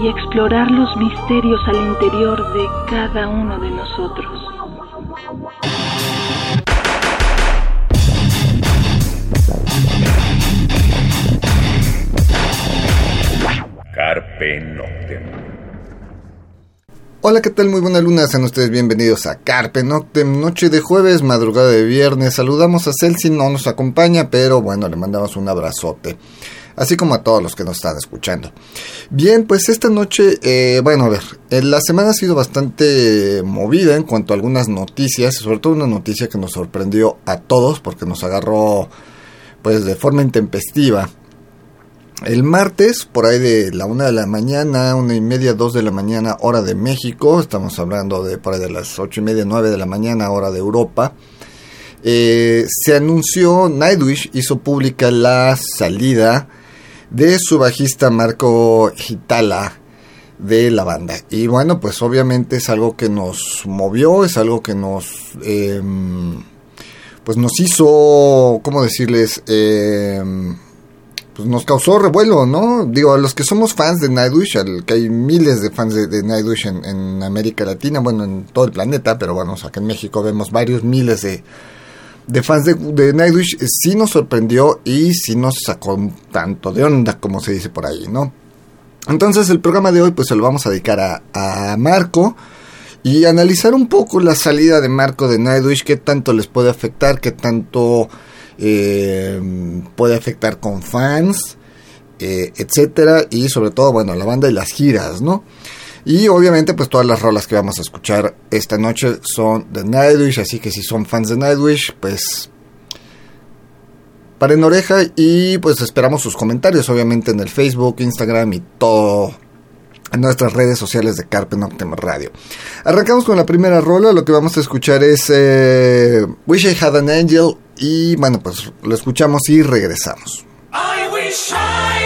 y explorar los misterios al interior de cada uno de nosotros. Carpe Noctem. Hola, ¿qué tal? Muy buena luna, sean ustedes bienvenidos a Carpe Noctem, noche de jueves, madrugada de viernes. Saludamos a Celsi, no nos acompaña, pero bueno, le mandamos un abrazote así como a todos los que nos están escuchando. Bien, pues esta noche, eh, bueno, a ver, eh, la semana ha sido bastante movida en cuanto a algunas noticias, sobre todo una noticia que nos sorprendió a todos porque nos agarró pues de forma intempestiva. El martes, por ahí de la una de la mañana, una y media, dos de la mañana, hora de México, estamos hablando de por ahí de las ocho y media, nueve de la mañana, hora de Europa, eh, se anunció, Nightwish hizo pública la salida de su bajista Marco Gitala de la banda. Y bueno, pues obviamente es algo que nos movió, es algo que nos... Em, pues nos hizo, ¿cómo decirles? Em, pues nos causó revuelo, ¿no? Digo, a los que somos fans de Nightwish, al que hay miles de fans de, Nightwish en, en, América Latina, bueno, en todo el planeta, pero bueno, acá en México vemos varios miles de, de fans de, de, Nightwish eh, sí nos sorprendió y sí nos sacó tanto de onda como se dice por ahí, ¿no? Entonces el programa de hoy pues se lo vamos a dedicar a, a Marco y analizar un poco la salida de Marco de Nightwish, qué tanto les puede afectar, qué tanto eh, puede afectar con fans, eh, etcétera, y sobre todo, bueno, la banda y las giras, ¿no? Y obviamente pues todas las rolas que vamos a escuchar esta noche son de Nightwish, así que si son fans de Nightwish, pues paren oreja y pues esperamos sus comentarios obviamente en el Facebook, Instagram y todo en nuestras redes sociales de Carpe Noctem Radio. Arrancamos con la primera rola, lo que vamos a escuchar es eh, Wish I Had an Angel y bueno pues lo escuchamos y regresamos. I wish Estás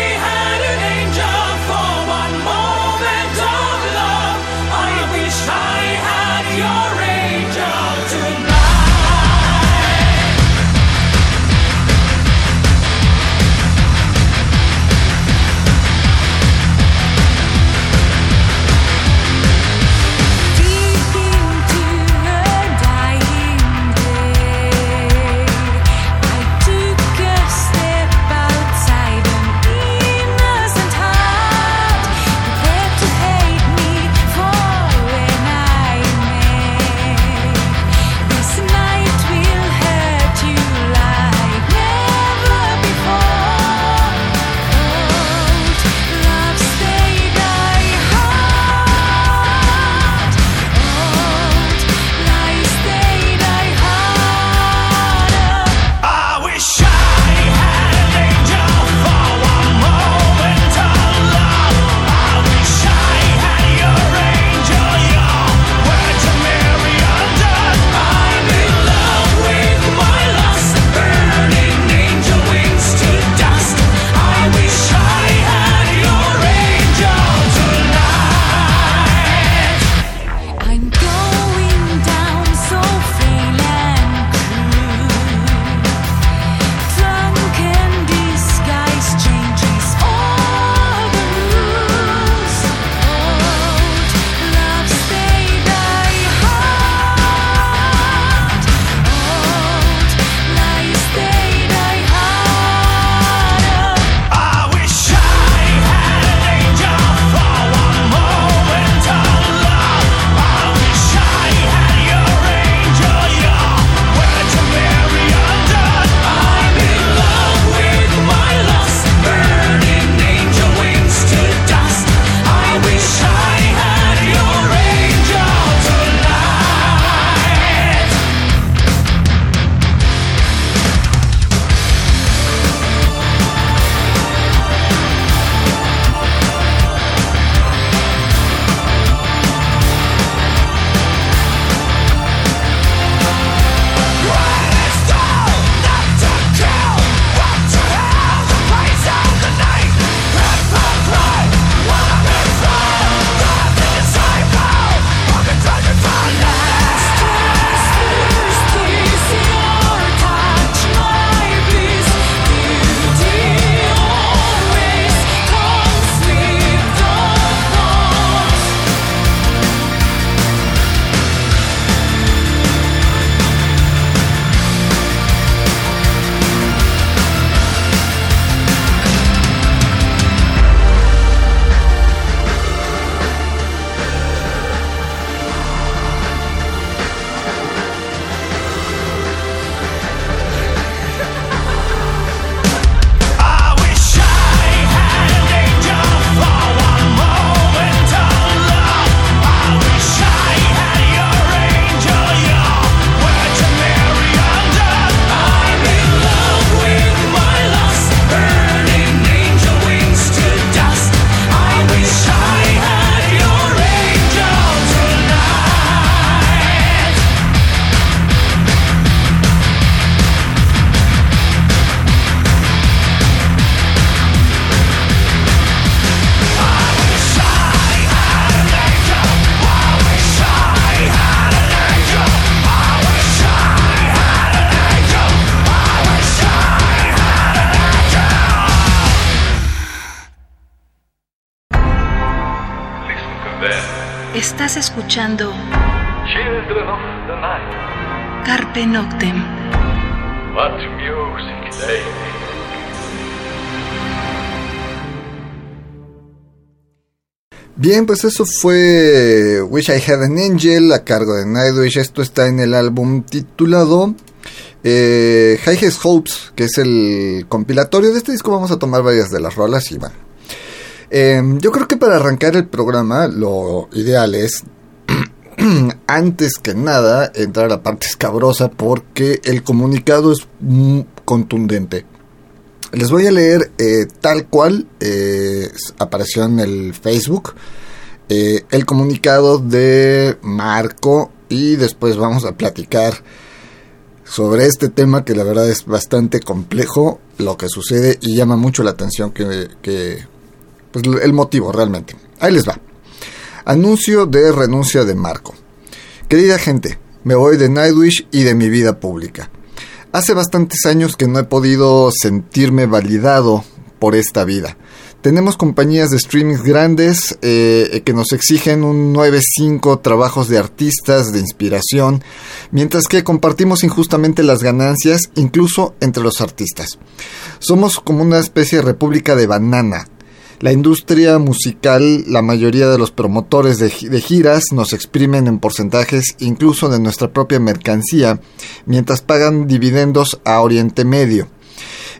Bien, pues eso fue Wish I Had an Angel a cargo de Nightwish. Esto está en el álbum titulado eh, Highest Hopes, que es el compilatorio de este disco. Vamos a tomar varias de las rolas y van. Em, yo creo que para arrancar el programa lo ideal es, antes que nada, entrar a la parte escabrosa porque el comunicado es contundente. Les voy a leer eh, tal cual eh, apareció en el Facebook eh, el comunicado de Marco y después vamos a platicar sobre este tema que la verdad es bastante complejo lo que sucede y llama mucho la atención que, pues, el motivo realmente. Ahí les va. Anuncio de renuncia de Marco. Querida gente, me voy de Nightwish y de mi vida pública. Hace bastantes años que no he podido sentirme validado por esta vida. Tenemos compañías de streaming grandes eh, que nos exigen un 9-5 trabajos de artistas, de inspiración, mientras que compartimos injustamente las ganancias incluso entre los artistas. Somos como una especie de república de banana, la industria musical, la mayoría de los promotores de, giras nos exprimen en porcentajes incluso de nuestra propia mercancía, mientras pagan dividendos a Oriente Medio.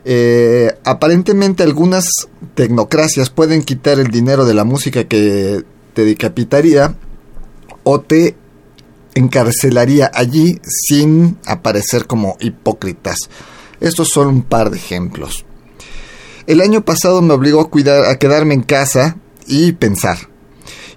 Eh, aparentemente algunas tecnocracias pueden quitar el dinero de la música que te decapitaría o te encarcelaría allí sin aparecer como hipócritas. Estos son un par de ejemplos. El año pasado me obligó a cuidar, a quedarme en casa y pensar.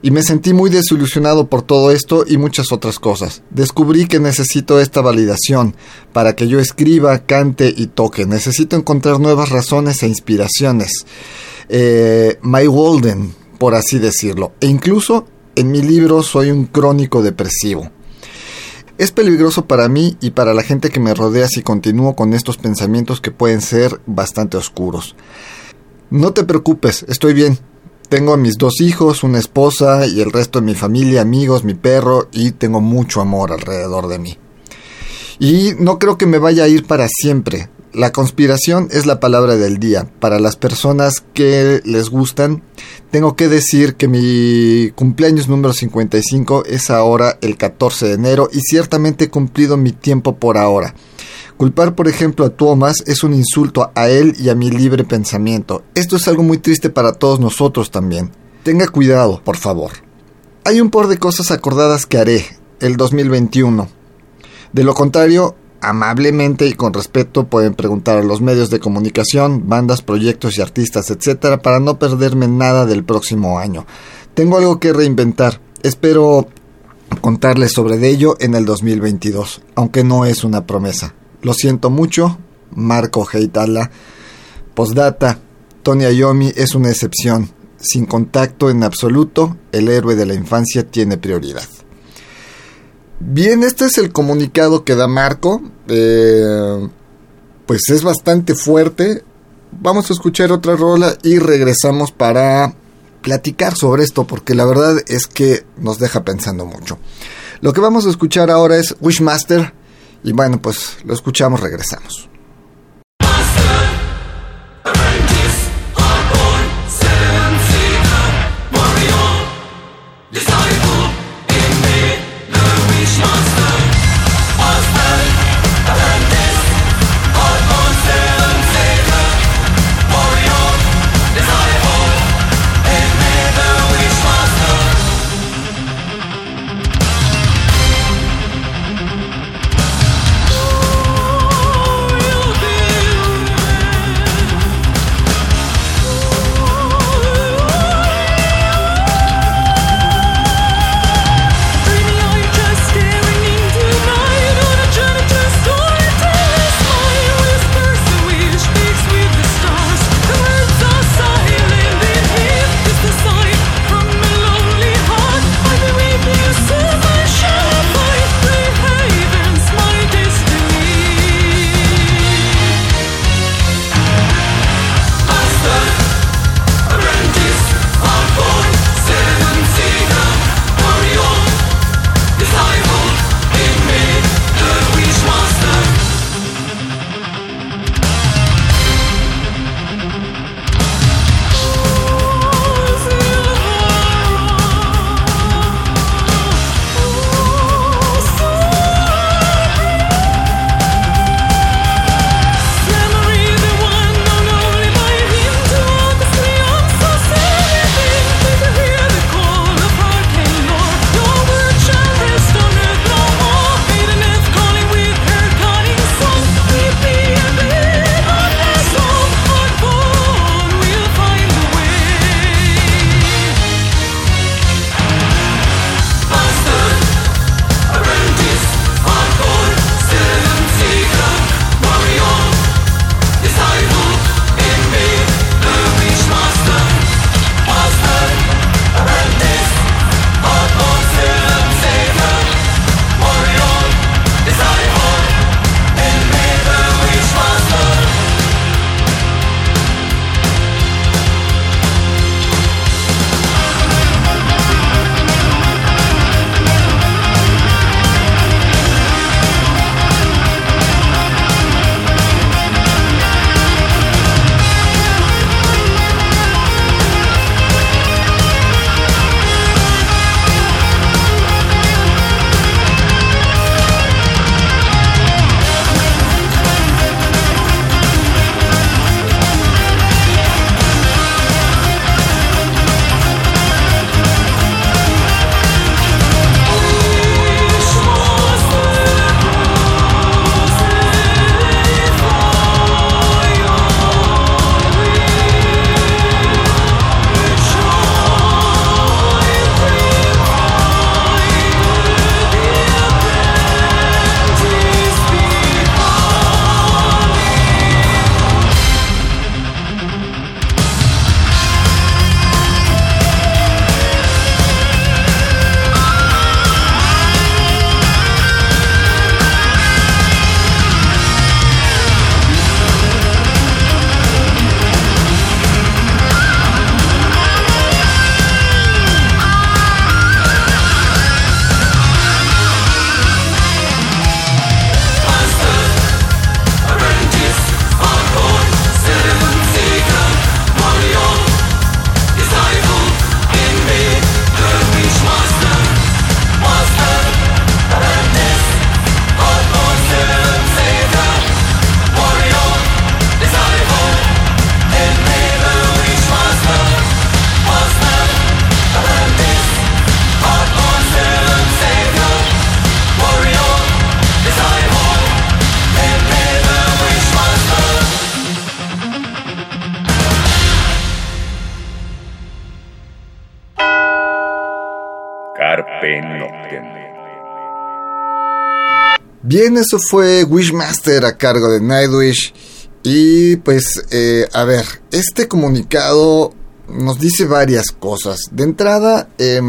Y me sentí muy desilusionado por todo esto y muchas otras cosas. Descubrí que necesito esta validación para que yo escriba, cante y toque. Necesito encontrar nuevas razones e inspiraciones. Eh, my Walden, por así decirlo. E incluso en mi libro soy un crónico depresivo. Es peligroso para mí y para la gente que me rodea si continúo con estos pensamientos que pueden ser bastante oscuros. No te preocupes, estoy bien. Tengo a mis dos hijos, una esposa y el resto de mi familia, amigos, mi perro y tengo mucho amor alrededor de mí. Y no creo que me vaya a ir para siempre. La conspiración es la palabra del día. Para las personas que les gustan, tengo que decir que mi cumpleaños número 55 es ahora el 14 de enero y ciertamente he cumplido mi tiempo por ahora. Culpar, por ejemplo, a Thomas es un insulto a él y a mi libre pensamiento. Esto es algo muy triste para todos nosotros también. Tenga cuidado, por favor. Hay un por de cosas acordadas que haré el 2021. De lo contrario, amablemente y con respeto pueden preguntar a los medios de comunicación, bandas, proyectos y artistas, etcétera, para no perderme nada del próximo año. Tengo algo que reinventar. Espero contarles sobre ello en el 2022, aunque no es una promesa. Lo siento mucho, Marco Heitala. Postdata, Tony Ayomi es una excepción. Sin contacto en absoluto, el héroe de la infancia tiene prioridad. Bien, este es el comunicado que da Marco. Eh, pues es bastante fuerte. Vamos a escuchar otra rola y regresamos para platicar sobre esto porque la verdad es que nos deja pensando mucho. Lo que vamos a escuchar ahora es Wishmaster y bueno, pues lo escuchamos, regresamos. Bien, eso fue Wishmaster a cargo de Nightwish. Y pues, eh, a ver, este comunicado nos dice varias cosas. De entrada, eh,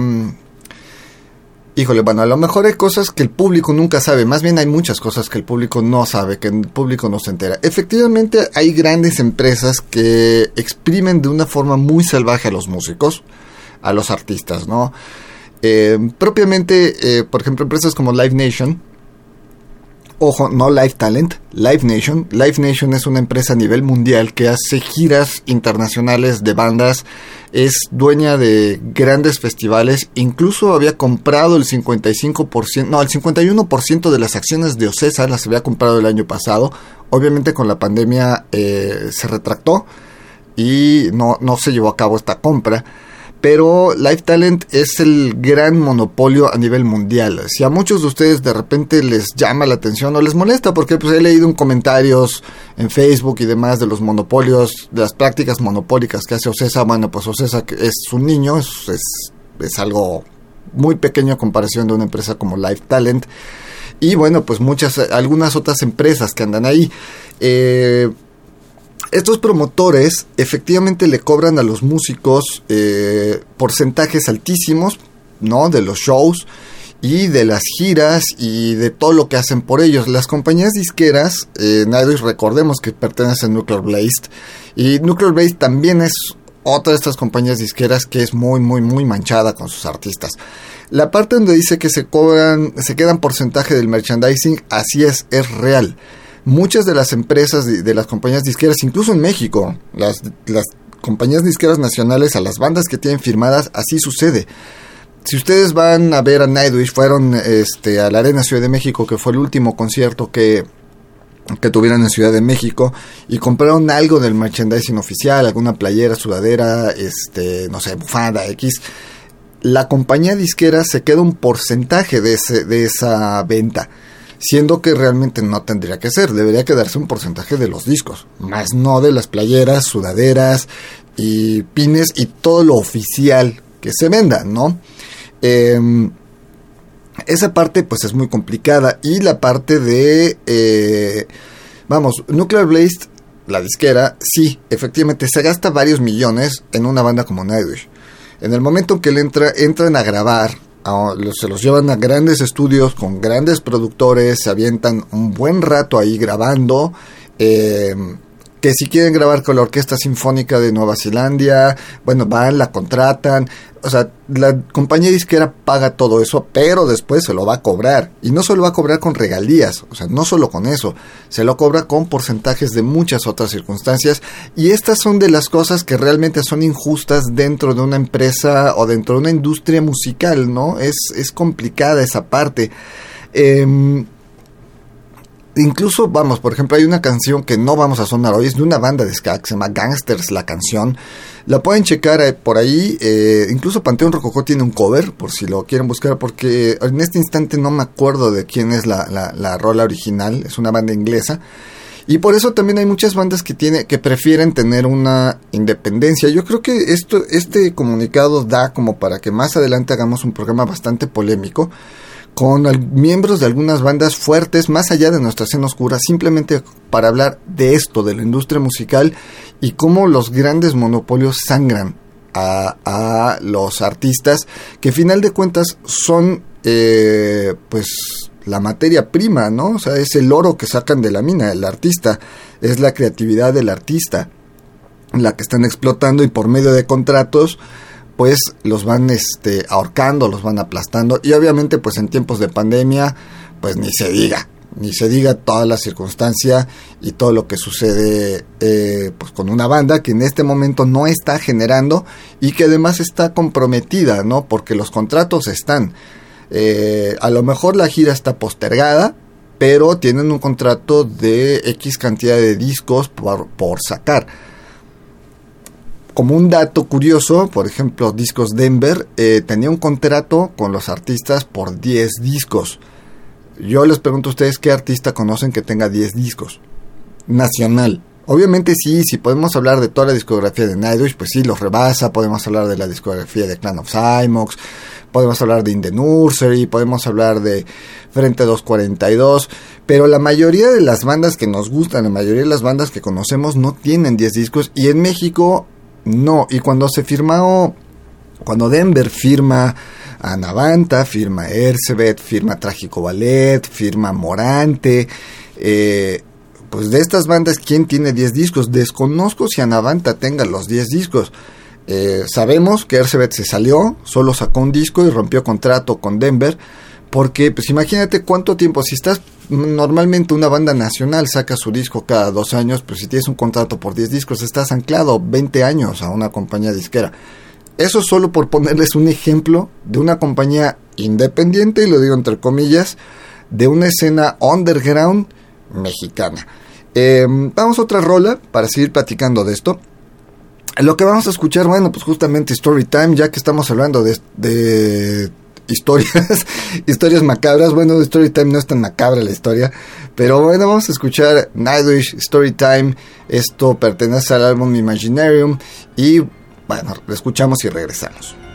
híjole, bueno, a lo mejor hay cosas que el público nunca sabe. Más bien hay muchas cosas que el público no sabe, que el público no se entera. Efectivamente, hay grandes empresas que exprimen de una forma muy salvaje a los músicos, a los artistas, ¿no? Eh, propiamente, eh, por ejemplo, empresas como Live Nation, ojo, no Live Talent, Live Nation. Live Nation es una empresa a nivel mundial que hace giras internacionales de bandas, es dueña de grandes festivales, incluso había comprado el 55%, no, el 51% de las acciones de Ocesa las había comprado el año pasado. Obviamente con la pandemia eh, se retractó y no, no se llevó a cabo esta compra pero Life Talent es el gran monopolio a nivel mundial. Si a muchos de ustedes de repente les llama la atención o les molesta, porque pues he leído en comentarios en Facebook y demás de los monopolios, de las prácticas monopólicas que hace Ocesa, bueno, pues Ocesa es un niño, es, es, algo muy pequeño a comparación de una empresa como Life Talent. Y bueno, pues muchas, algunas otras empresas que andan ahí. Eh, estos promotores efectivamente le cobran a los músicos eh, porcentajes altísimos, ¿no? De los shows y de las giras y de todo lo que hacen por ellos. Las compañías disqueras, eh, recordemos que pertenecen a Nuclear Blast y Nuclear Blast también es otra de estas compañías disqueras que es muy, muy, muy manchada con sus artistas. La parte donde dice que se cobran, se quedan porcentaje del merchandising, así es, es real muchas de las empresas de, las compañías disqueras, incluso en México, las, las compañías disqueras nacionales, a las bandas que tienen firmadas, así sucede. Si ustedes van a ver a Nightwish, fueron este, a la Arena Ciudad de México, que fue el último concierto que, que tuvieron en Ciudad de México, y compraron algo del merchandising oficial, alguna playera, sudadera, este, no sé, bufanda, X, la compañía disquera se queda un porcentaje de, ese, de esa venta siendo que realmente no tendría que ser, debería quedarse un porcentaje de los discos, más no de las playeras, sudaderas y pines y todo lo oficial que se venda, ¿no? Em, esa parte pues es muy complicada y la parte de, eh, vamos, Nuclear Blast, la disquera, sí, efectivamente se gasta varios millones en una banda como Nightwish. En el momento que le entra, entran a grabar se los llevan a grandes estudios con grandes productores, se avientan un buen rato ahí grabando. Eh, que si quieren grabar con la Orquesta Sinfónica de Nueva Zelanda, bueno, van, la contratan, o sea, la compañía disquera paga todo eso, pero después se lo va a cobrar. Y no solo va a cobrar con regalías, o sea, no solo con eso, se lo cobra con porcentajes de muchas otras circunstancias. Y estas son de las cosas que realmente son injustas dentro de una empresa o dentro de una industria musical, ¿no? Es, es complicada esa parte. Eh, incluso, vamos, por ejemplo, hay una canción que no vamos a sonar hoy, es de una banda de ska que se llama Gangsters, la canción. La pueden checar eh, por ahí. Eh, incluso Panteón Rococó tiene un cover, por si lo quieren buscar, porque en este instante no me acuerdo de quién es la, la, la rola original. Es una banda inglesa. Y por eso también hay muchas bandas que tiene, que prefieren tener una independencia. Yo creo que esto, este comunicado da como para que más adelante hagamos un programa bastante polémico con miembros de algunas bandas fuertes más allá de nuestra escena oscura, simplemente para hablar de esto, de la industria musical y cómo los grandes monopolios sangran a, los artistas, que final de cuentas son eh, pues la materia prima, ¿no? O sea, es el oro que sacan de la mina, el artista, es la creatividad del artista, la que están explotando y por medio de contratos pues los van este, ahorcando, los van aplastando y obviamente pues en tiempos de pandemia pues ni se diga, ni se diga toda la circunstancia y todo lo que sucede eh, pues con una banda que en este momento no está generando y que además está comprometida, ¿no? Porque los contratos están. Eh, a lo mejor la gira está postergada, pero tienen un contrato de X cantidad de discos por, por sacar como un dato curioso, por ejemplo, Discos Denver eh, tenía un contrato con los artistas por 10 discos. Yo les pregunto a ustedes qué artista conocen que tenga 10 discos. Nacional. Obviamente sí, si podemos hablar de toda la discografía de Nightwish, pues sí, los rebasa. Podemos hablar de la discografía de Clan of Cymox, podemos hablar de In the Nursery, podemos hablar de Frente 242. Pero la mayoría de las bandas que nos gustan, la mayoría de las bandas que conocemos no tienen 10 discos y en México no. Y cuando se firmó, cuando Denver firma a Navanta, firma Ercebet, firma Trágico Ballet, firma Morante, eh, pues de estas bandas, ¿quién tiene 10 discos? Desconozco si Anavanta tenga los 10 discos. Eh, sabemos que Ercebet se salió, solo sacó un disco y rompió contrato con Denver. Porque, pues imagínate cuánto tiempo, si estás normalmente una banda nacional saca su disco cada dos años, pues si tienes un contrato por 10 discos, estás anclado 20 años a una compañía disquera. Eso solo por ponerles un ejemplo de una compañía independiente, y lo digo entre comillas, de una escena underground mexicana. Em, vamos a otra rola para seguir platicando de esto. Lo que vamos a escuchar, bueno, pues justamente Story Time, ya que estamos hablando de historias, historias macabras. Bueno, Story Time no es tan macabra la historia, pero bueno, vamos a escuchar Nightwish Story Time. Esto pertenece al álbum Imaginarium y bueno, lo escuchamos y regresamos.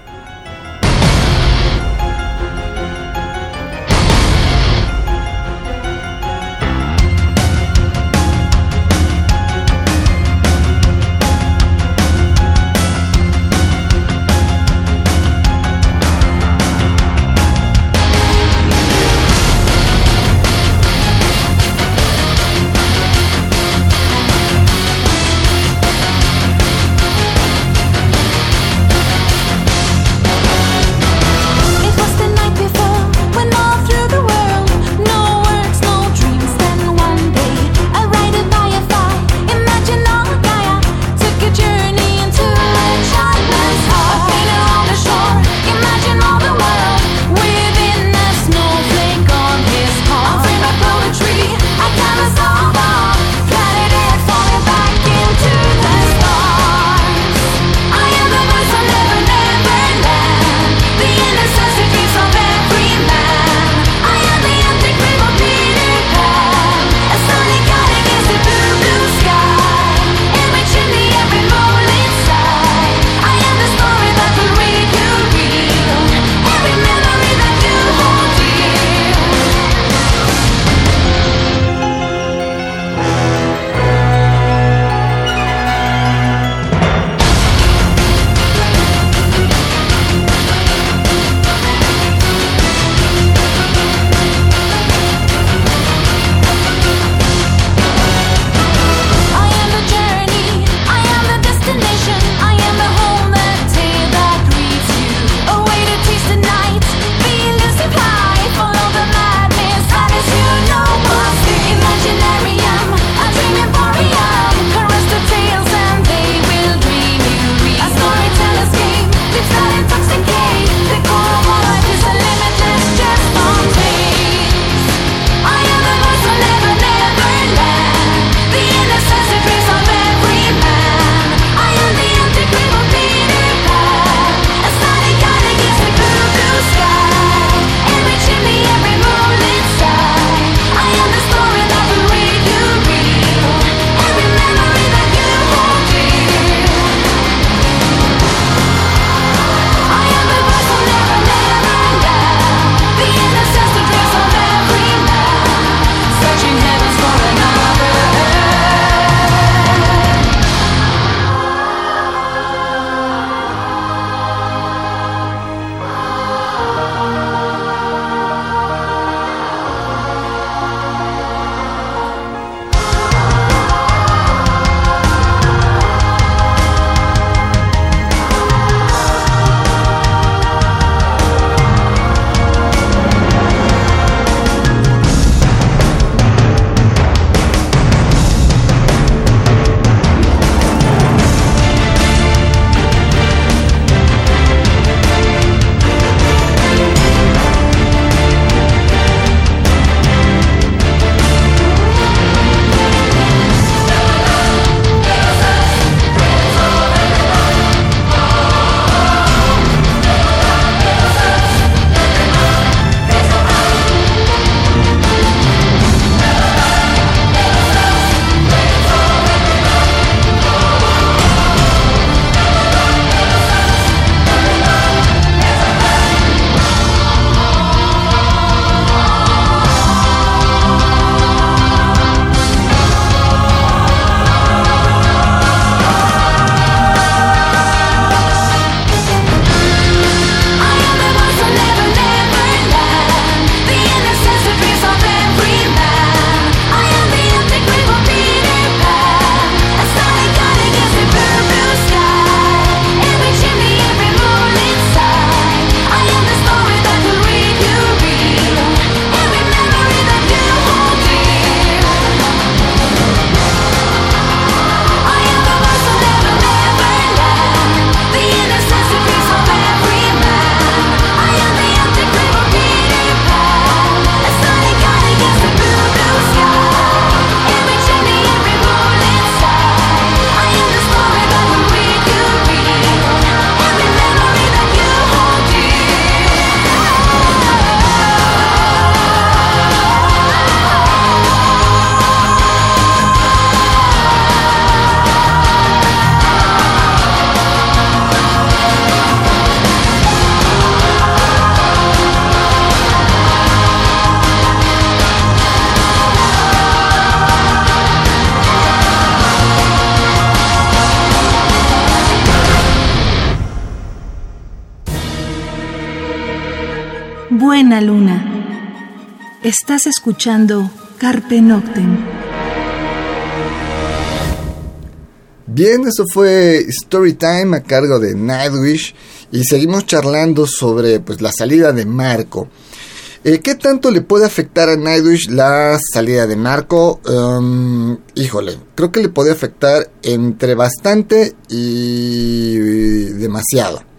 Estás escuchando Carpe Noctem. Bien, eso fue Storytime a cargo de Nightwish y seguimos charlando sobre pues, la salida de Marco. Eh, ¿Qué tanto le puede afectar a Nightwish la salida de Marco? Um, híjole, creo que le puede afectar entre bastante y demasiado.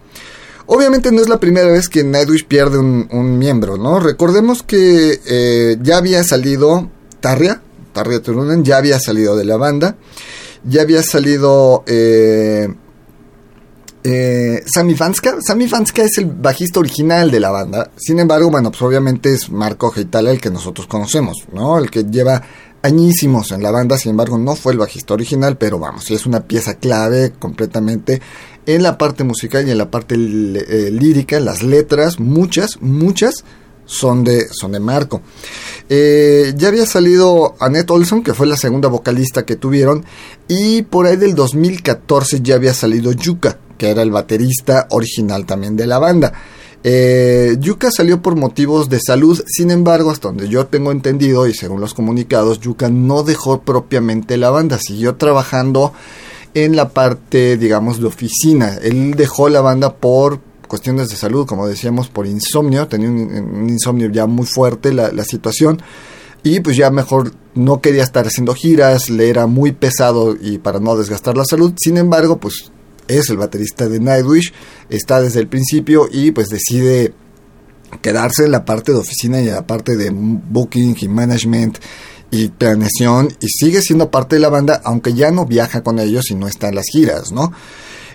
Obviamente no es la primera vez que Nightwish pierde un, miembro, ¿no? Recordemos que eh, ya había salido Tarria, Tarria Turunen, ya había salido de la banda, ya había salido eh, eh, Sammy Vanska. Sammy Vanska es el bajista original de la banda, sin embargo, bueno, pues obviamente es Marco Geitala el que nosotros conocemos, ¿no? El que lleva añísimos en la banda, sin embargo no fue el bajista original, pero vamos, es una pieza clave completamente en la parte musical y en la parte eh, lírica, las letras, muchas, muchas son de, son de Marco. Eh, ya había salido Annette Olson, que fue la segunda vocalista que tuvieron, y por ahí del 2014 ya había salido Yuka, que era el baterista original también de la banda. Eh, Yuka salió por motivos de salud, sin embargo, hasta donde yo tengo entendido y según los comunicados, Yuka no dejó propiamente la banda, siguió trabajando en la parte, digamos, de oficina. Él dejó la banda por cuestiones de salud, como decíamos, por insomnio, tenía un, insomnio ya muy fuerte la, la, situación. Y pues ya mejor no quería estar haciendo giras, le era muy pesado y para no desgastar la salud. Sin embargo, pues es el baterista de Nightwish, está desde el principio y pues decide quedarse en la parte de oficina y en la parte de booking y management y planeación y sigue siendo parte de la banda, aunque ya no viaja con ellos y no está en las giras, ¿no?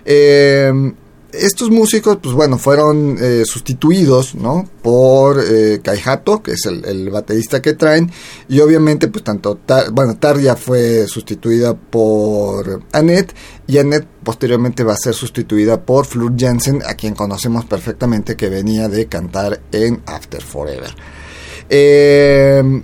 Eh, estos músicos, pues bueno, fueron eh, sustituidos, ¿no? Por eh, Kaihato, que es el, baterista que traen, y obviamente, pues tanto, bueno, Tarja fue sustituida por Annette, y Annette posteriormente va a ser sustituida por Flur Jansen, a quien conocemos perfectamente que venía de cantar en After Forever. Eh,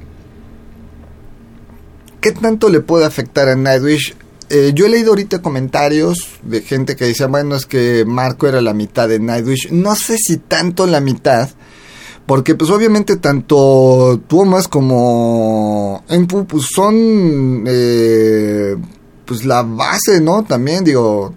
¿Qué tanto le puede afectar a Nightwish? Eh, yo he leído ahorita comentarios de gente que dice, bueno, es que Marco era la mitad de Nightwish. No sé si tanto la mitad, porque pues obviamente tanto Thomas como Enpu pues son eh, pues la base, ¿no? También digo,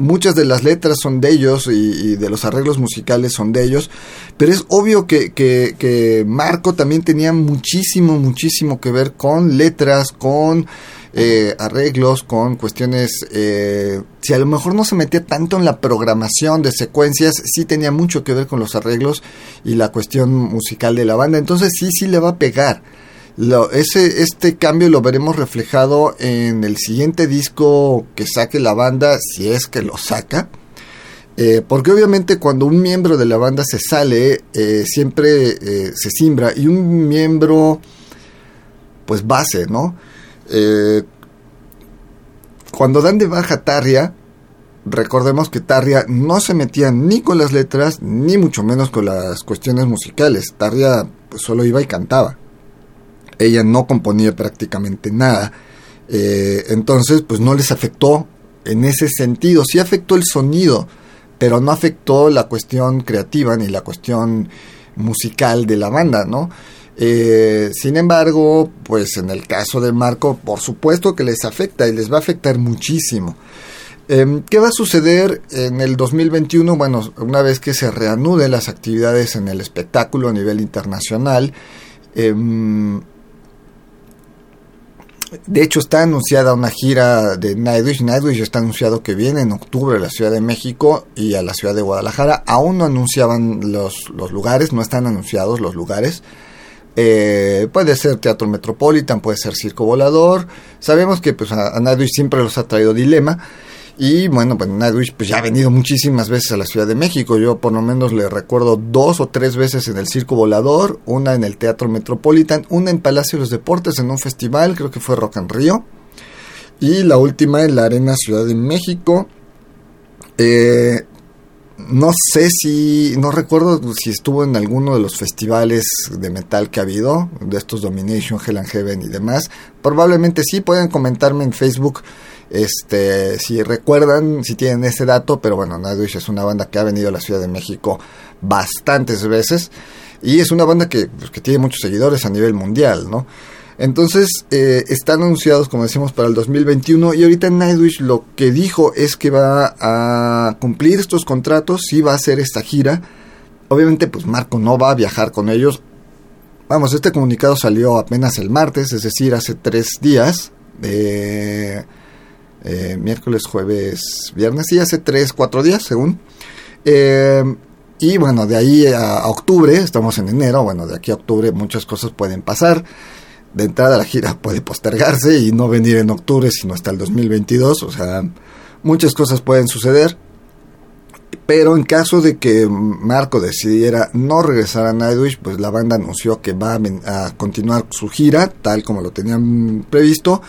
muchas de las letras son de ellos y, de los arreglos musicales son de ellos, pero es obvio que, que, Marco también tenía muchísimo, muchísimo que ver con letras, con eh, arreglos, con cuestiones, eh, si a lo mejor no se metía tanto en la programación de secuencias, sí tenía mucho que ver con los arreglos y la cuestión musical de la banda, entonces sí, sí le va a pegar ese, este cambio lo veremos reflejado en el siguiente disco que saque la banda, si es que lo saca. Eh, porque obviamente cuando un miembro de la banda se sale, eh, siempre eh, se simbra. Y un miembro, pues base, ¿no? cuando dan de baja Tarria, recordemos que Tarria no se metía ni con las letras, ni mucho menos con las cuestiones musicales. Tarria pues, solo iba y cantaba ella no componía prácticamente nada. Eh, entonces, pues no les afectó en ese sentido. Sí afectó el sonido, pero no afectó la cuestión creativa ni la cuestión musical de la banda, ¿no? Eh, sin embargo, pues en el caso de Marco, por supuesto que les afecta y les va a afectar muchísimo. Em, ¿Qué va a suceder en el 2021? Bueno, una vez que se reanuden las actividades en el espectáculo a nivel internacional, em, de hecho, está anunciada una gira de Nightwish. Nightwish está anunciado que viene en octubre a la Ciudad de México y a la Ciudad de Guadalajara. Aún no anunciaban los, los lugares, no están anunciados los lugares. Eh, puede ser Teatro Metropolitan, puede ser Circo Volador. Sabemos que pues, a, a Nightwish siempre los ha traído dilema. Y bueno, pues Nightwish pues ya ha venido muchísimas veces a la Ciudad de México. Yo por lo menos le recuerdo dos o tres veces en el Circo Volador, una en el Teatro Metropolitan, una en Palacio de los Deportes en un festival, creo que fue Rock en Río. Y la última en la Arena Ciudad de México. Eh, no sé si, no recuerdo si estuvo en alguno de los festivales de metal que ha habido, de estos Domination, Hell and Heaven y demás. Probablemente sí, pueden comentarme en Facebook este, si recuerdan, si tienen ese dato, pero bueno, Nightwish es una banda que ha venido a la Ciudad de México bastantes veces. Y es una banda que, pues, que tiene muchos seguidores a nivel mundial, ¿no? Entonces, eh, están anunciados, como decimos, para el 2021 y ahorita Nightwish lo que dijo es que va a cumplir estos contratos y va a hacer esta gira. Obviamente, pues Marco no va a viajar con ellos. Vamos, este comunicado salió apenas el martes, es decir, hace tres días. De eh, miércoles, jueves, viernes, y hace tres, cuatro días, según. Eh, y bueno, de ahí a octubre, estamos en enero, bueno, de aquí a octubre muchas cosas pueden pasar de entrada la gira puede postergarse y no venir en octubre, sino hasta el 2022. O sea, muchas cosas pueden suceder. Pero en caso de que Marco decidiera no regresar a Nightwish, pues la banda anunció que va a, continuar su gira, tal como lo tenían previsto,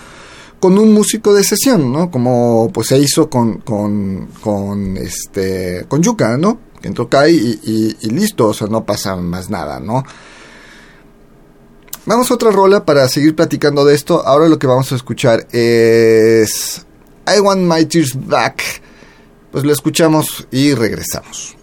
con un músico de sesión, ¿no? Como pues se hizo con, con, este, con Yuka, ¿no? Que Kai y, y listo, o sea, no pasa más nada, ¿no? Vamos a otra rola para seguir platicando de esto. Ahora lo que vamos a escuchar es I Want My Tears Back. Pues lo escuchamos y regresamos.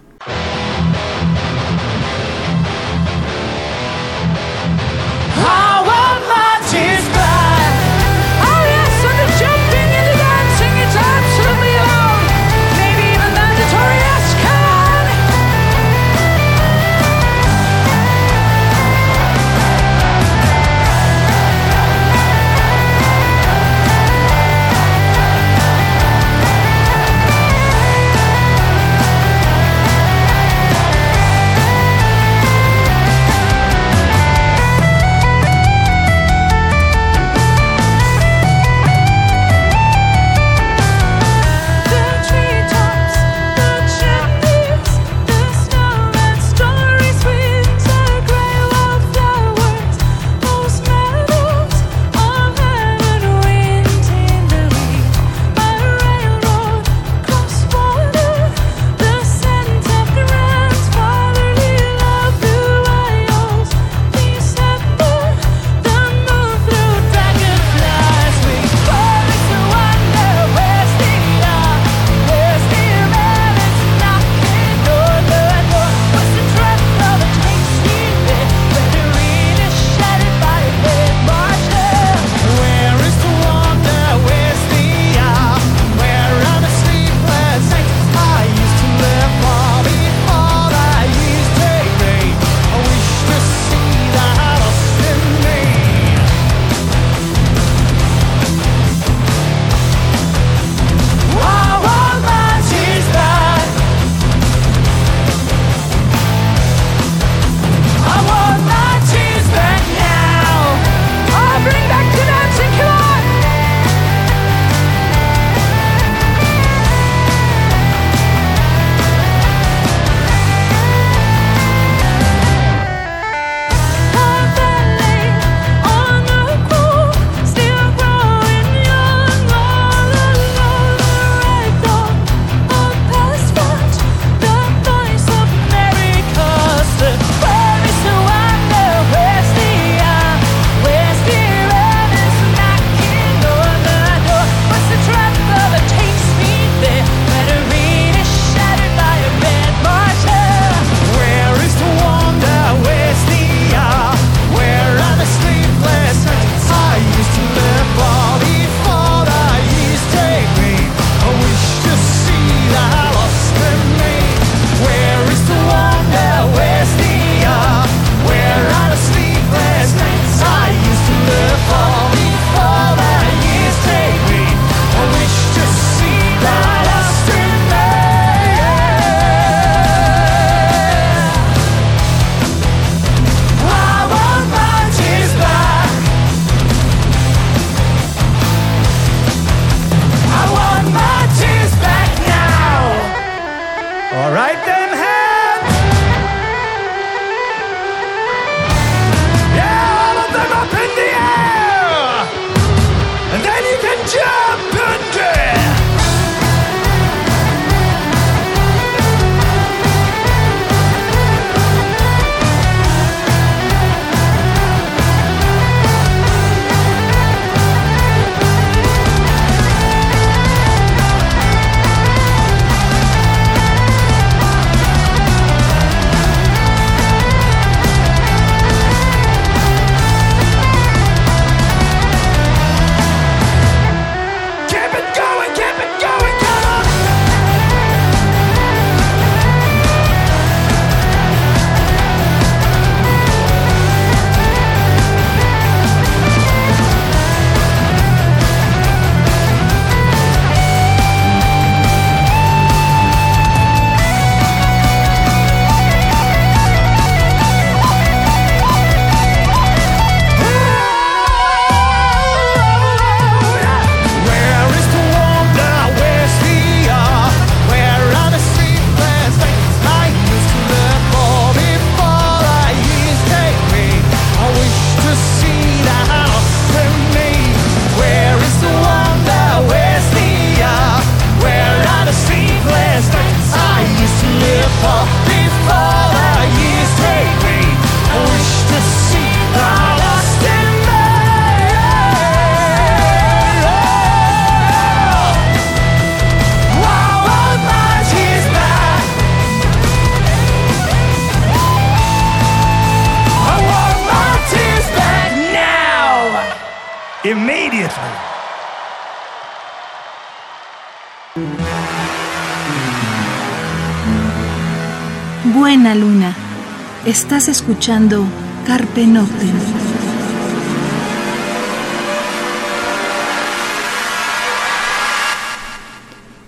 Estás escuchando Carpe Noctem.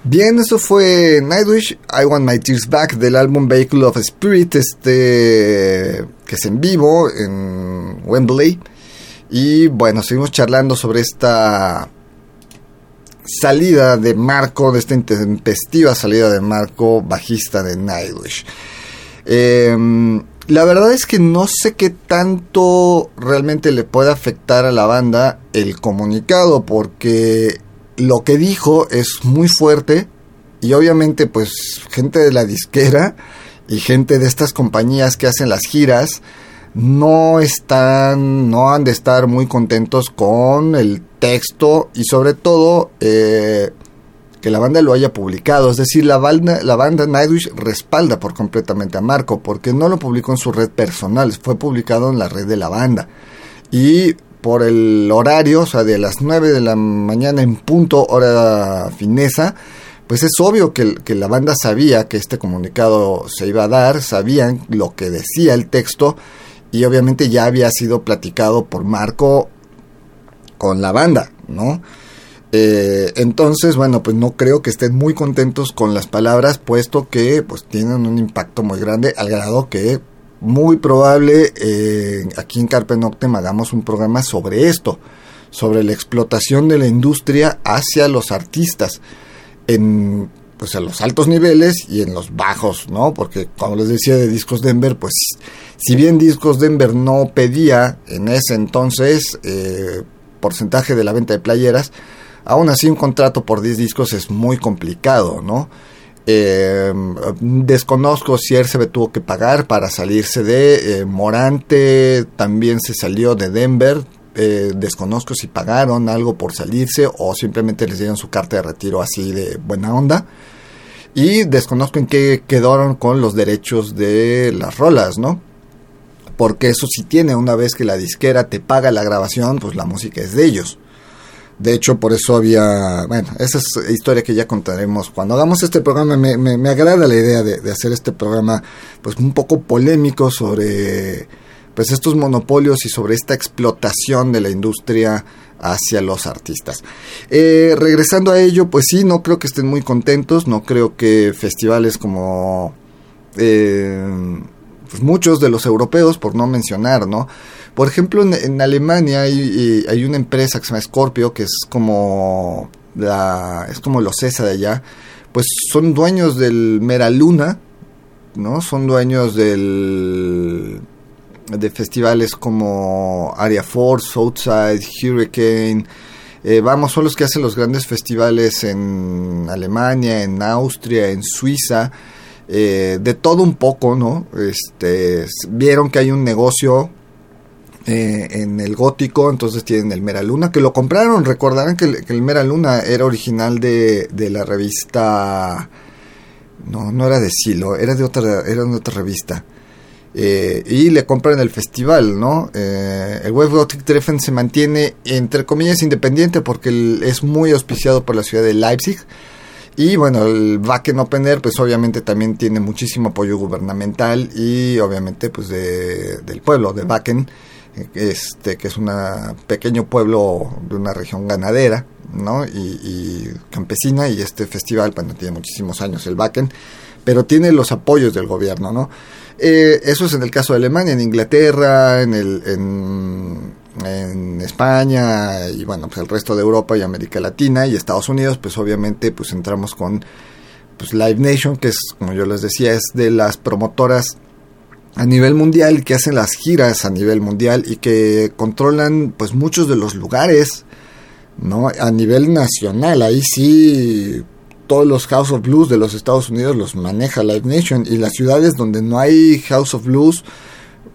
Bien, eso fue Nightwish, I Want My Tears Back del álbum Vehicle of Spirit, este que es en vivo en Wembley. Y bueno, seguimos charlando sobre esta salida de Marco, de esta intempestiva salida de Marco, bajista de Nightwish. Em, la verdad es que no sé qué tanto realmente le puede afectar a la banda el comunicado, porque lo que dijo es muy fuerte y obviamente pues gente de la disquera y gente de estas compañías que hacen las giras no están, no han de estar muy contentos con el texto y sobre todo eh, que la banda lo haya publicado. Es decir, la banda, la banda Nightwish respalda por completamente a Marco porque no lo publicó en su red personal, fue publicado en la red de la banda. Y por el horario, o sea, de las 9 de la mañana en punto, hora finesa, pues es obvio que, que, la banda sabía que este comunicado se iba a dar, sabían lo que decía el texto y obviamente ya había sido platicado por Marco con la banda, ¿no? Eh, entonces, bueno, pues no creo que estén muy contentos con las palabras, puesto que pues tienen un impacto muy grande, al grado que muy probable eh, aquí en Carpe Noctem hagamos un programa sobre esto, sobre la explotación de la industria hacia los artistas en pues los altos niveles y en los bajos, ¿no? Porque como les decía de Discos Denver, pues si bien Discos Denver no pedía en ese entonces eh, porcentaje de la venta de playeras, aún así un contrato por 10 discos es muy complicado, ¿no? Eh, desconozco si se tuvo que pagar para salirse de eh, Morante, también se salió de Denver. Eh, desconozco si pagaron algo por salirse o simplemente les dieron su carta de retiro así de buena onda. Y desconozco en qué quedaron con los derechos de las rolas, ¿no? Porque eso sí tiene, una vez que la disquera te paga la grabación, pues la música es de ellos. De hecho, por eso había, bueno, esa es historia que ya contaremos. Cuando hagamos este programa, me, me, agrada la idea de, hacer este programa, pues un poco polémico sobre, pues estos monopolios y sobre esta explotación de la industria hacia los artistas. Eh, regresando a ello, pues sí, no creo que estén muy contentos, no creo que festivales como eh, pues muchos de los europeos, por no mencionar, ¿no? Por ejemplo, en, Alemania hay, hay, una empresa que se llama Scorpio, que es como la, es como los CESA de allá, pues son dueños del Mera Luna, ¿no? Son dueños del de festivales como Area Force, Southside, Hurricane, eh, vamos, son los que hacen los grandes festivales en Alemania, en Austria, en Suiza, eh, de todo un poco, ¿no? Este, vieron que hay un negocio eh, en el gótico, entonces tienen el Mera Luna, que lo compraron, recordarán que el, Mera Luna era original de, de, la revista, no, no era de Silo, era de otra, era de otra revista. Eh, y le compran el festival, ¿no? Eh, el Web Gothic Treffen se mantiene, entre comillas, independiente porque es muy auspiciado por la ciudad de Leipzig. Y bueno, el Wacken Open Air, pues obviamente también tiene muchísimo apoyo gubernamental y obviamente pues de, del pueblo de Wacken este, que es un pequeño pueblo de una región ganadera, ¿no? Y, campesina, y este festival, bueno, tiene muchísimos años, el Backen, pero tiene los apoyos del gobierno, ¿no? Eh, eso es en el caso de Alemania, en Inglaterra, en, el, en, España y bueno, pues el resto de Europa y América Latina y Estados Unidos, pues obviamente pues entramos con pues Live Nation, que es, como yo les decía, es de las promotoras a nivel mundial, que hacen las giras a nivel mundial y que controlan pues muchos de los lugares, ¿no? A nivel nacional, ahí sí todos los House of Blues de los Estados Unidos los maneja Live Nation y las ciudades donde no hay House of Blues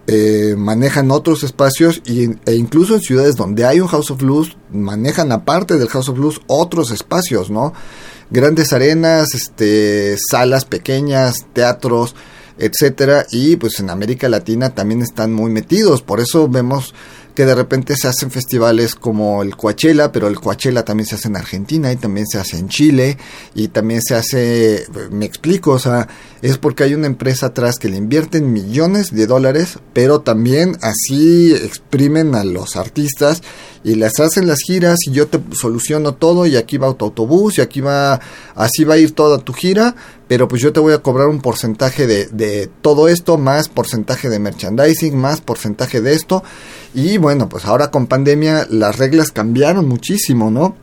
eh, manejan otros espacios y, e incluso en ciudades donde hay un House of Blues manejan aparte del House of Blues otros espacios, ¿no? Grandes arenas, este, salas pequeñas, teatros, etcétera y pues en América Latina también están muy metidos. Por eso vemos que de repente se hacen festivales como el Coachella, pero el Coachella también se hace en Argentina y también se hace en Chile y también se hace, me explico, o sea, es porque hay una empresa atrás que le invierten millones de dólares, pero también así exprimen a los artistas y les hacen las giras y yo te soluciono todo y aquí va tu autobús y aquí va, así va a ir toda tu gira, pero pues yo te voy a cobrar un porcentaje de, de todo esto, más porcentaje de merchandising, más porcentaje de esto y bueno, pues ahora con pandemia las reglas cambiaron muchísimo, ¿no?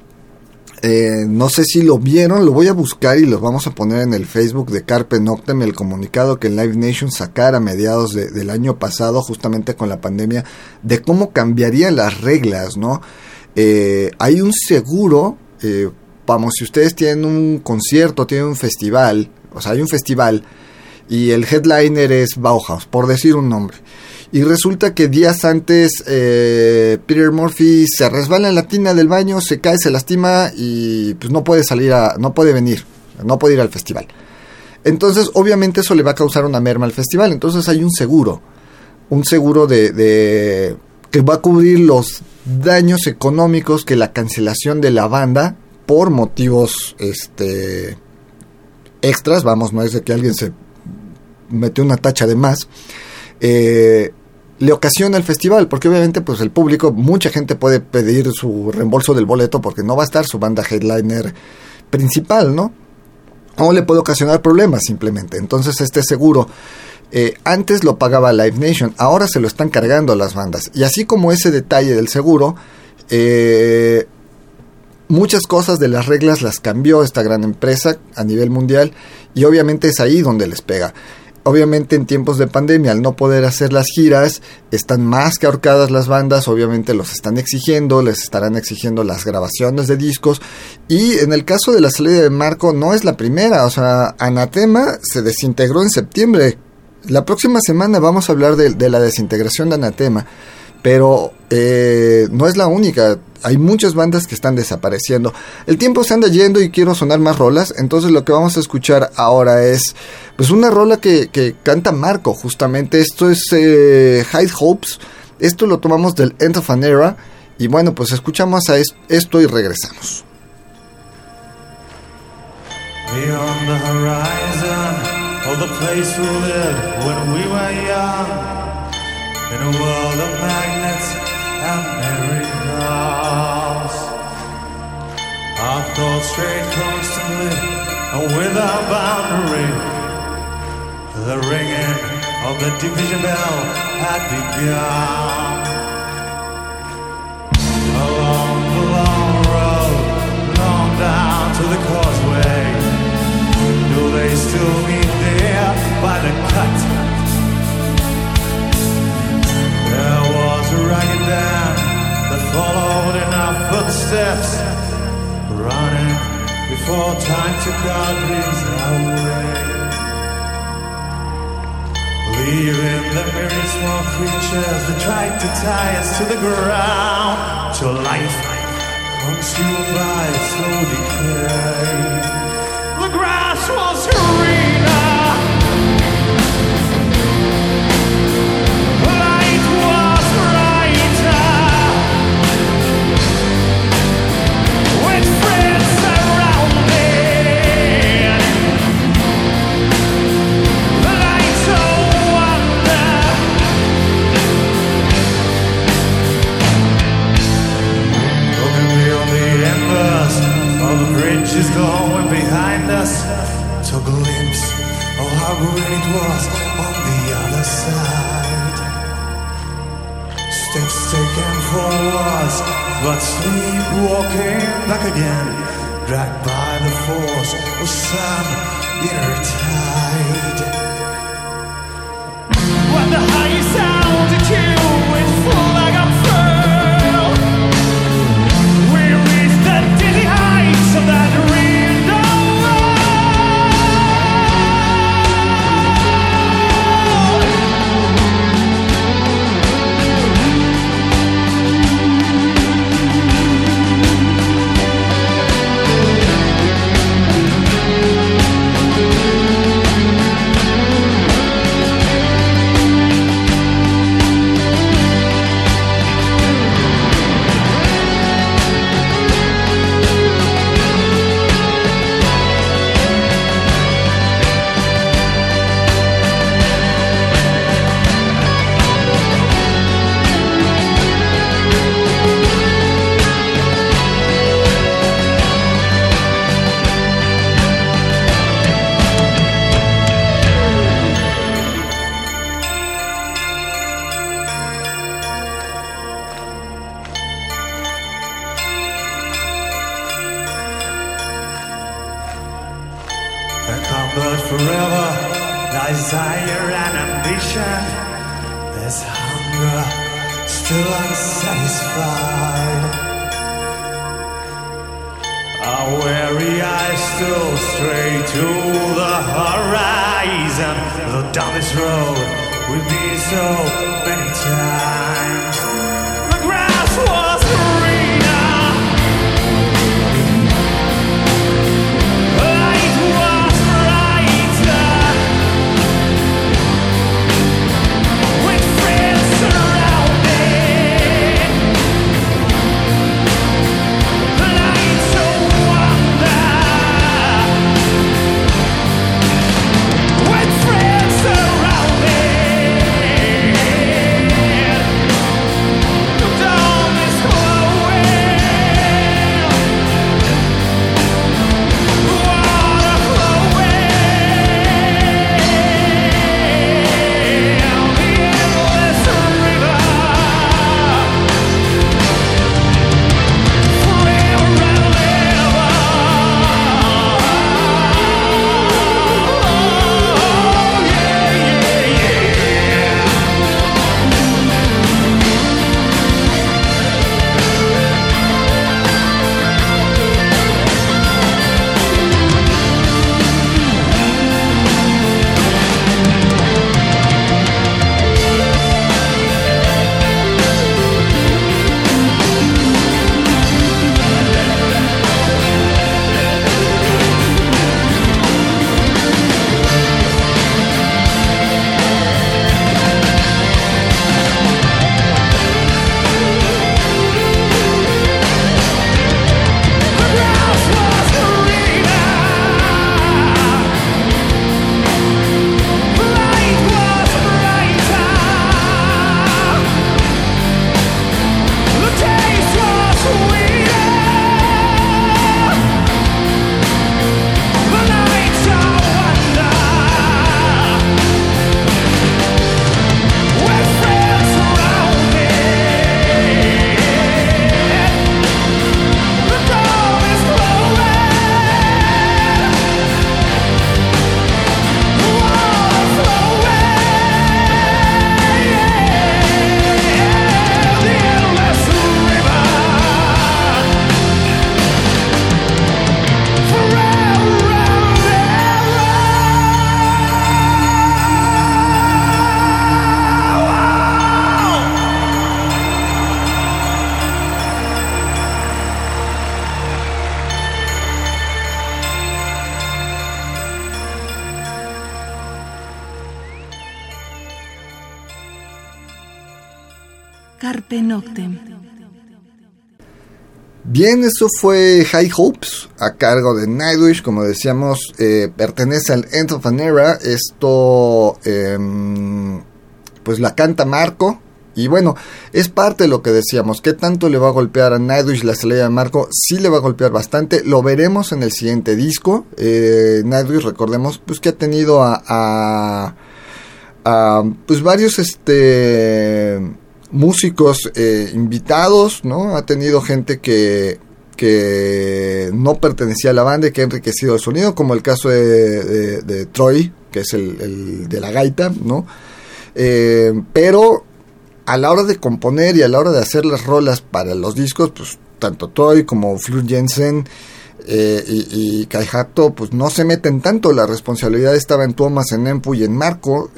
Eh, no sé si lo vieron, lo voy a buscar y lo vamos a poner en el Facebook de Carpe Noctem, el comunicado que Live Nation sacara a mediados del año pasado, justamente con la pandemia, de cómo cambiarían las reglas, ¿no? Eh, hay un seguro, eh, vamos, si ustedes tienen un concierto, tienen un festival, o sea, hay un festival y el headliner es Bauhaus, por decir un nombre. Y resulta que días antes eh, Peter Murphy se resbala en la tina del baño, se cae, se lastima y pues no puede salir a, no puede venir, no puede ir al festival. Entonces, obviamente eso le va a causar una merma al festival. Entonces hay un seguro, un seguro de, de que va a cubrir los daños económicos que la cancelación de la banda por motivos este extras, vamos, no es de que alguien se metió una tacha de más, eh, le ocasiona el festival, porque obviamente pues el público, mucha gente puede pedir su reembolso del boleto porque no va a estar su banda headliner principal, ¿no? O le puede ocasionar problemas simplemente. Entonces este seguro eh, antes lo pagaba Live Nation, ahora se lo están cargando las bandas. Y así como ese detalle del seguro, eh, muchas cosas de las reglas las cambió esta gran empresa a nivel mundial y obviamente es ahí donde les pega obviamente en tiempos de pandemia, al no poder hacer las giras, están más que ahorcadas las bandas, obviamente los están exigiendo, les estarán exigiendo las grabaciones de discos. Y en el caso de la salida de Marco, no es la primera, o sea, Anatema se desintegró en septiembre. La próxima semana vamos a hablar de, la desintegración de Anatema pero eh, no es la única. Hay muchas bandas que están desapareciendo. El tiempo se anda yendo y quiero sonar más rolas, entonces lo que vamos a escuchar ahora es pues una rola que, canta Marco, justamente. Esto es eh, High Hopes. Esto lo tomamos del End of an Era. Y bueno, pues escuchamos a esto y regresamos. We and miracles. Our thoughts stray constantly and without boundary. The ringing of the division bell had begun. Along the long road, long down to the causeway. Do they still meet there by the cut? Ragged band that followed in our footsteps, running before time to took our dreams away. Leaving the very small creatures that tried to tie us to the ground, till life consumed by slow decay. The grass was greener. is going behind us. Took a glimpse of how green it was on the other side. Steps taken forwards, but sleepwalking back again, dragged by the force of some inner tide. Bien, eso fue High Hopes a cargo de Nightwish, como decíamos, eh, pertenece al End of an Era. Esto, em, pues la canta Marco. Y bueno, es parte de lo que decíamos. ¿Qué tanto le va a golpear a Nightwish la salida de Marco? Sí le va a golpear bastante. Lo veremos en el siguiente disco. Eh, Nightwish, recordemos, pues que ha tenido a, a, a, pues varios este músicos eh, invitados, ¿no? Ha tenido gente que, que no pertenecía a la banda y que ha enriquecido el sonido, como el caso de, de- Troy, que es el, el de la gaita, ¿no? Eh, pero a la hora de componer y a la hora de hacer las rolas para los discos, pues tanto Troy como Flur Jensen eh, y, y Kai Hato, pues no se meten tanto. La responsabilidad estaba en Thomas, en Empu y en Marco,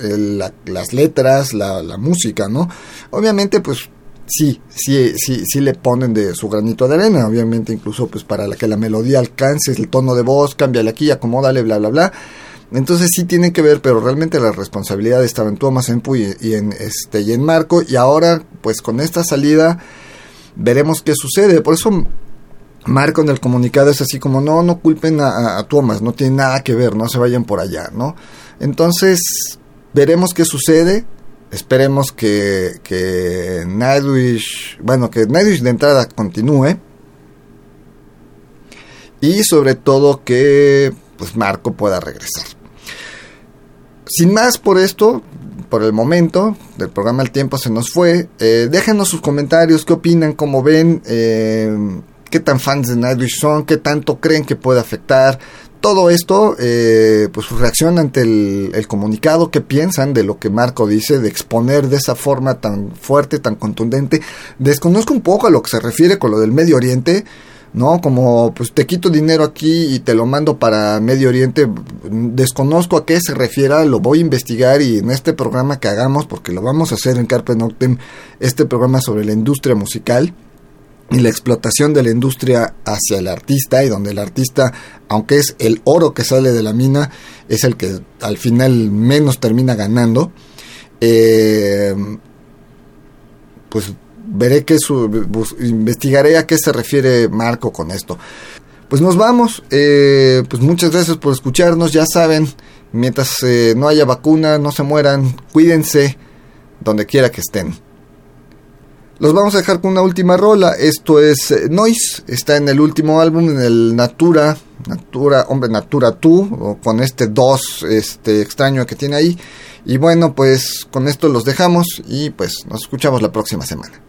las letras, la, la música, ¿no? Obviamente, pues sí, sí, sí, sí le ponen de su granito de arena, obviamente incluso pues para que la melodía alcance el tono de voz, cámbiale aquí, acomódale, bla, bla, bla. Entonces sí tienen que ver, pero realmente la responsabilidad estaba en Thomas, en Pu y, y en este y en Marco y ahora pues con esta salida veremos qué sucede. Por eso Marco en el comunicado es así como no, no culpen a, a, Thomas, no tiene nada que ver, no se vayan por allá, ¿no? Entonces veremos qué sucede. Esperemos que, que Nightwish, bueno, que Nightwish de entrada continúe. Y sobre todo que pues Marco pueda regresar. Sin más por esto, por el momento, del programa El Tiempo se nos fue. Eh, déjenos sus comentarios, qué opinan, cómo ven, eh, qué tan fans de Nightwish son, qué tanto creen que puede afectar todo esto, eh, pues su reacción ante el, comunicado, qué piensan de lo que Marco dice, de exponer de esa forma tan fuerte, tan contundente. Desconozco un poco a lo que se refiere con lo del Medio Oriente, ¿no? Como pues te quito dinero aquí y te lo mando para Medio Oriente, desconozco a qué se refiera, lo voy a investigar y en este programa que hagamos, porque lo vamos a hacer en Carpe Noctem, este programa sobre la industria musical y la explotación de la industria hacia el artista y donde el artista, aunque es el oro que sale de la mina, es el que al final menos termina ganando, eh, pues veré que su, investigaré a qué se refiere Marco con esto. Pues nos vamos, eh, pues muchas gracias por escucharnos, ya saben, mientras eh, no haya vacuna, no se mueran, cuídense donde quiera que estén. Los vamos a dejar con una última rola. Esto es eh, Noise. Está en el último álbum, en el Natura. Natura, hombre, Natura 2. O con este 2 este, extraño que tiene ahí. Y bueno, pues con esto los dejamos. Y pues nos escuchamos la próxima semana.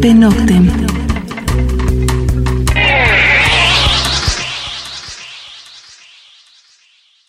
Carpe Noctem.